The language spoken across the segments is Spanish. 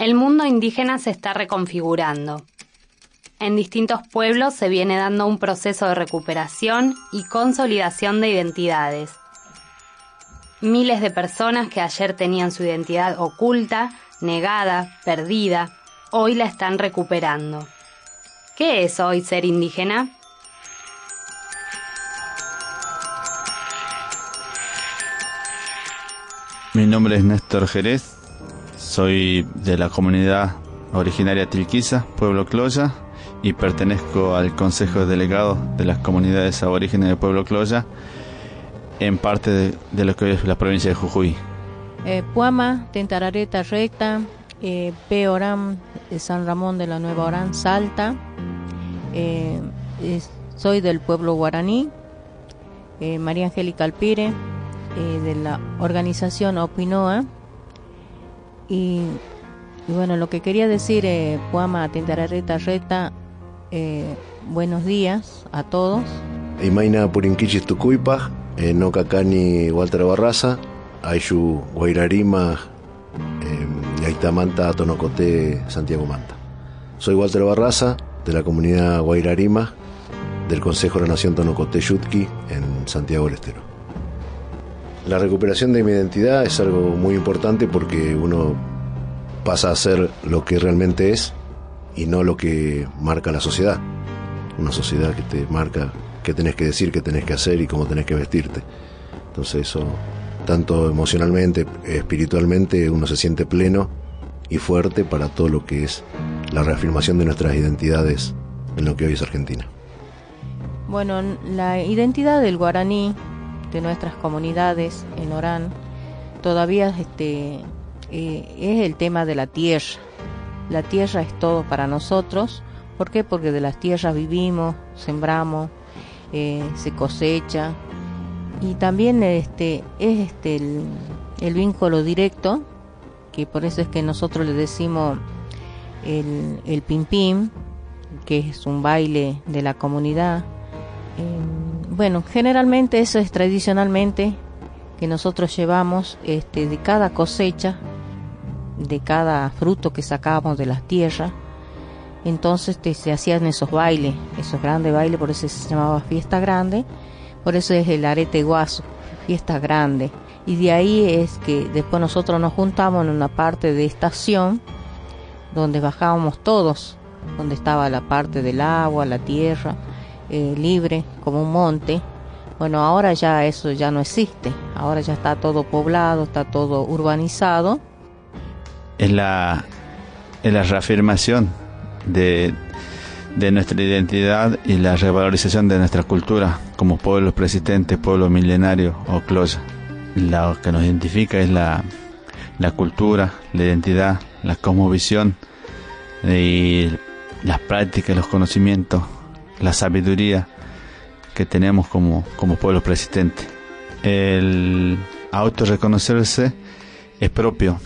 El mundo indígena se está reconfigurando. En distintos pueblos se viene dando un proceso de recuperación y consolidación de identidades. Miles de personas que ayer tenían su identidad oculta, negada, perdida, hoy la están recuperando. ¿Qué es hoy ser indígena? Mi nombre es Néstor Jerez, soy de la comunidad originaria Tilquiza, pueblo Cloya, y pertenezco al Consejo de Delegados de las comunidades aborígenes del pueblo Cloya, en parte de, lo que hoy es la provincia de Jujuy. Eh, Puama, Tentarareta Recta, eh, Peorán, San Ramón de la Nueva Orán, Salta. Eh, soy del pueblo guaraní, eh, María Angélica Alpire, de la organización Opinoa. Y, bueno, lo que quería decir, eh, Puama, Tentarareta Recta, buenos días a todos. Imaina Purinquichis Tucuipa, Nocacani Walter Barraza, Aishu Guairarima, Yaitamanta Tonocoté, Santiago Manta. Soy Walter Barraza, de la comunidad Guairarima, del Consejo de la Nación Tonocoté Yutki, en Santiago del Estero. La recuperación de mi identidad es algo muy importante porque uno pasa a ser lo que realmente es y no lo que marca la sociedad. Una sociedad que te marca qué tenés que decir, qué tenés que hacer y cómo tenés que vestirte. Entonces eso tanto emocionalmente, espiritualmente, uno se siente pleno y fuerte para todo lo que es la reafirmación de nuestras identidades en lo que hoy es Argentina. Bueno, la identidad del guaraní, de nuestras comunidades en Orán, todavía este, eh, es el tema de la tierra. La tierra es todo para nosotros. ¿Por qué? Porque de las tierras vivimos, sembramos, eh, se cosecha, y también este es este el, vínculo directo que por eso es que nosotros le decimos el, el pim pim que es un baile de la comunidad em, bueno generalmente eso es tradicionalmente que nosotros llevamos este de cada cosecha de cada fruto que sacábamos de las tierras entonces este, se hacían esos bailes esos grandes bailes por eso se llamaba fiesta grande por eso es el arete guaso, fiesta grande. Y de ahí es que después nosotros nos juntamos en una parte de estación donde bajábamos todos, donde estaba la parte del agua, la tierra, eh, libre, como un monte. Bueno, ahora ya eso ya no existe, ahora ya está todo poblado, está todo urbanizado. Es la, es la reafirmación de, de nuestra identidad y la revalorización de nuestra cultura como pueblo persistente, pueblo milenario o cloya. Lo que nos identifica es la, la cultura, la identidad, la cosmovisión y las prácticas, los conocimientos, la sabiduría que tenemos como, como pueblo persistente. El autorreconocerse es propio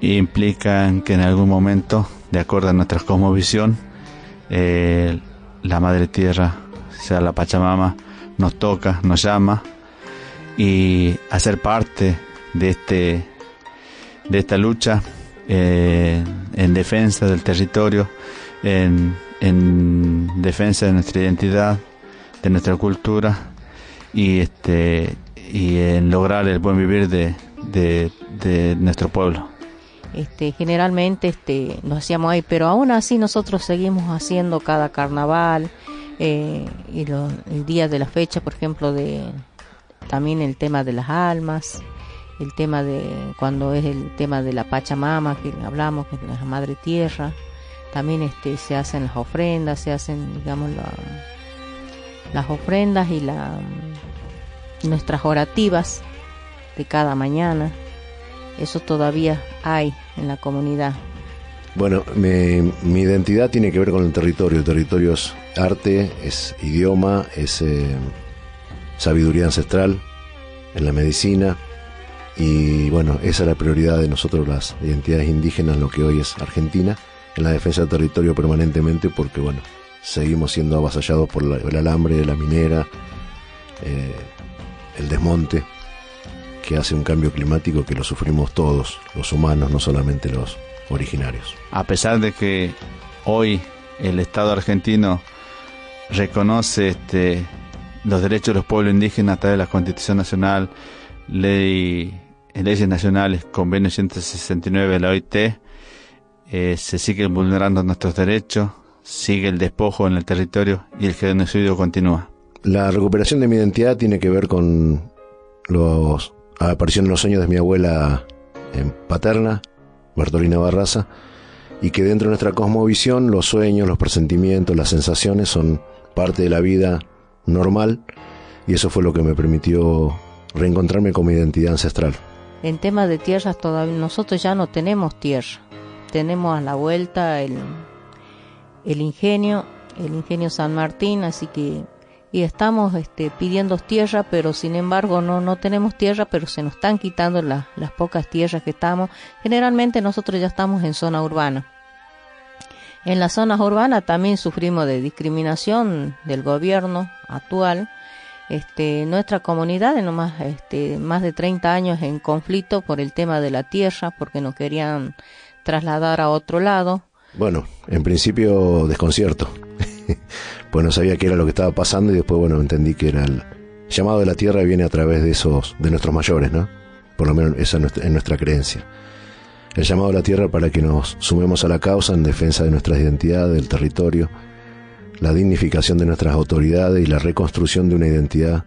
e implica que en algún momento, de acuerdo a nuestra cosmovisión, eh, la Madre Tierra, sea la Pachamama, nos toca, nos llama y hacer parte de este de esta lucha eh, en defensa del territorio, en, defensa de nuestra identidad, de nuestra cultura y este y en lograr el buen vivir de, de nuestro pueblo. Este, generalmente este, nos hacíamos ahí, pero aún así nosotros seguimos haciendo cada carnaval eh, y el día de la fecha, por ejemplo, de también el tema de las almas, el tema de cuando es el tema de la Pachamama que hablamos, que es la Madre Tierra, también este, se hacen las ofrendas, se hacen, digamos, las ofrendas y la, nuestras orativas de cada mañana eso todavía hay en la comunidad. Bueno, mi, identidad tiene que ver con el territorio. El territorio es arte, es idioma, es eh, sabiduría ancestral en la medicina. Y bueno, esa es la prioridad de nosotros las identidades indígenas, lo que hoy es Argentina, en la defensa del territorio permanentemente, porque bueno, seguimos siendo avasallados por el alambre, la minera, eh, el desmonte que hace un cambio climático que lo sufrimos todos, los humanos, no solamente los, originarios. A pesar de que hoy el Estado argentino reconoce este, los derechos de los pueblos indígenas a través de la Constitución Nacional, ley, leyes nacionales, convenio 169 de la OIT, eh, se siguen vulnerando nuestros derechos, sigue el despojo en el territorio y el genocidio continúa. La recuperación de mi identidad tiene que ver con los, la aparición en los sueños de mi abuela en paterna, Bartolina Barraza, y que dentro de nuestra cosmovisión los sueños, los presentimientos, las sensaciones son parte de la vida normal y eso fue lo que me permitió reencontrarme con mi identidad ancestral. En tema de tierras todavía nosotros ya no tenemos tierra, tenemos a la vuelta el, el ingenio, el ingenio San Martín, así que y estamos este, pidiendo tierra, pero sin embargo no, no tenemos tierra, pero se nos están quitando las pocas tierras que estamos. Generalmente nosotros ya estamos en zona urbana. En las zonas urbanas también sufrimos de discriminación del gobierno actual. Este, nuestra comunidad, en más, este, más de 30 años en conflicto por el tema de la tierra, porque nos querían trasladar a otro lado. Bueno, en principio desconcierto, pues no sabía qué era lo que estaba pasando y después, bueno, entendí que era el llamado de la tierra viene a través de esos, de nuestros mayores, ¿no? Por lo menos esa es nuestra creencia el llamado a la tierra para que nos sumemos a la causa en defensa de nuestras identidades, del territorio, la dignificación de nuestras autoridades y la reconstrucción de una identidad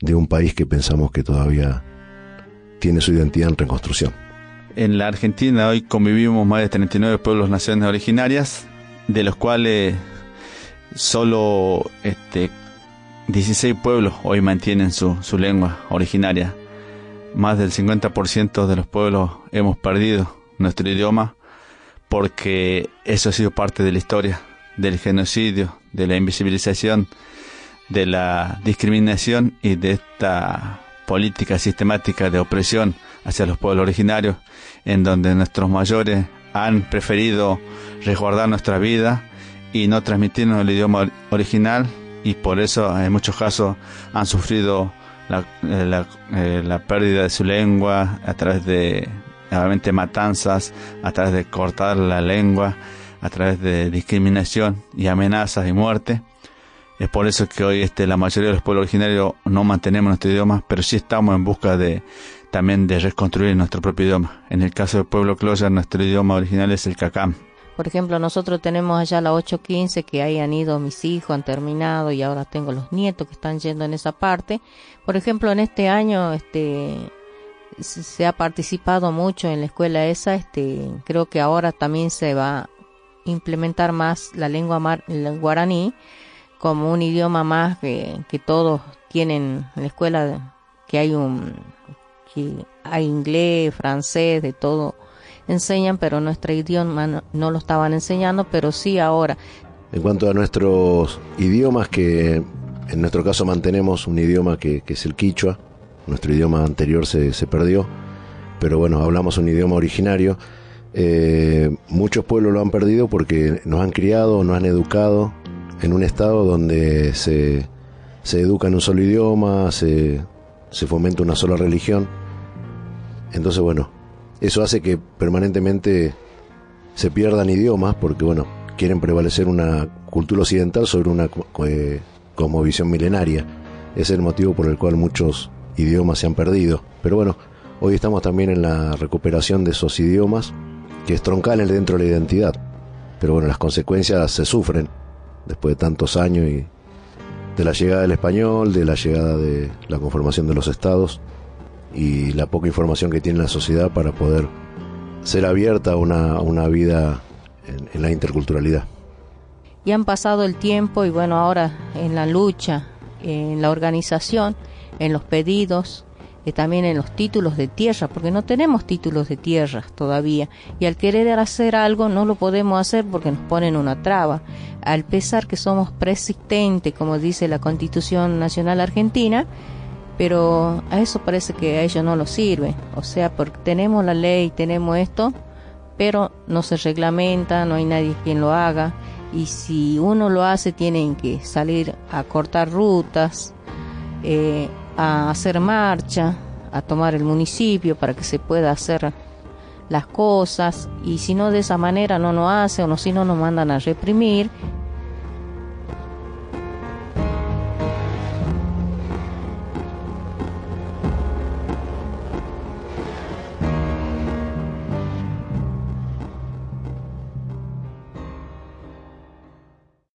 de un país que pensamos que todavía tiene su identidad en reconstrucción. En la Argentina hoy convivimos más de 39 pueblos naciones originarias, de los cuales solo este, 16 pueblos hoy mantienen su, su lengua originaria. Más del 50% de los pueblos hemos perdido nuestro idioma porque eso ha sido parte de la historia del genocidio, de la invisibilización, de la discriminación y de esta política sistemática de opresión hacia los pueblos originarios, en donde nuestros mayores han preferido resguardar nuestra vida y no transmitirnos el idioma original y por eso en muchos casos han sufrido la, eh, eh, la, pérdida de su lengua a través de nuevamente matanzas, a través de cortar la lengua, a través de discriminación y amenazas y muerte. Es por eso que hoy este, la mayoría de los pueblos originarios no mantenemos nuestro idioma, pero sí estamos en busca de también de reconstruir nuestro propio idioma. En el caso del pueblo Cloya, nuestro idioma original es el cacam. Por ejemplo, nosotros tenemos allá la 815 que ahí han ido mis hijos, han terminado y ahora tengo los nietos que están yendo en esa parte. Por ejemplo, en este año este se ha participado mucho en la escuela esa, este creo que ahora también se va a implementar más la lengua mar, el guaraní como un idioma más que, que todos tienen en la escuela que hay un que hay inglés, francés, de todo enseñan, pero nuestro idioma no, lo estaban enseñando, pero sí ahora. En cuanto a nuestros idiomas, que en nuestro caso mantenemos un idioma que, es el quichua, nuestro idioma anterior se, se, perdió, pero bueno, hablamos un idioma originario. Eh, muchos pueblos lo han perdido porque nos han criado, nos han educado en un estado donde se, se educa en un solo idioma, se, se fomenta una sola religión. Entonces, bueno, eso hace que permanentemente se pierdan idiomas porque, bueno, quieren prevalecer una cultura occidental sobre una eh, visión milenaria. Es el motivo por el cual muchos idiomas se han perdido. Pero bueno, hoy estamos también en la recuperación de esos idiomas que es troncal dentro de la identidad. Pero bueno, las consecuencias se sufren después de tantos años y de la llegada del español, de la llegada de la conformación de los estados y la poca información que tiene la sociedad para poder ser abierta a una, una vida en, la interculturalidad. Y han pasado el tiempo y bueno, ahora en la lucha, en la organización, en los pedidos, y también en los títulos de tierra, porque no tenemos títulos de tierra todavía. Y al querer hacer algo no lo podemos hacer porque nos ponen una traba. Al pesar que somos persistentes, como dice la Constitución Nacional Argentina, pero a eso parece que a ellos no lo sirve. O sea, porque tenemos la ley, tenemos esto, pero no se reglamenta, no hay nadie quien lo haga. Y si uno lo hace, tienen que salir a cortar rutas, eh, a hacer marcha, a tomar el municipio para que se pueda hacer las cosas y si no de esa manera no nos hace o si no nos mandan a reprimir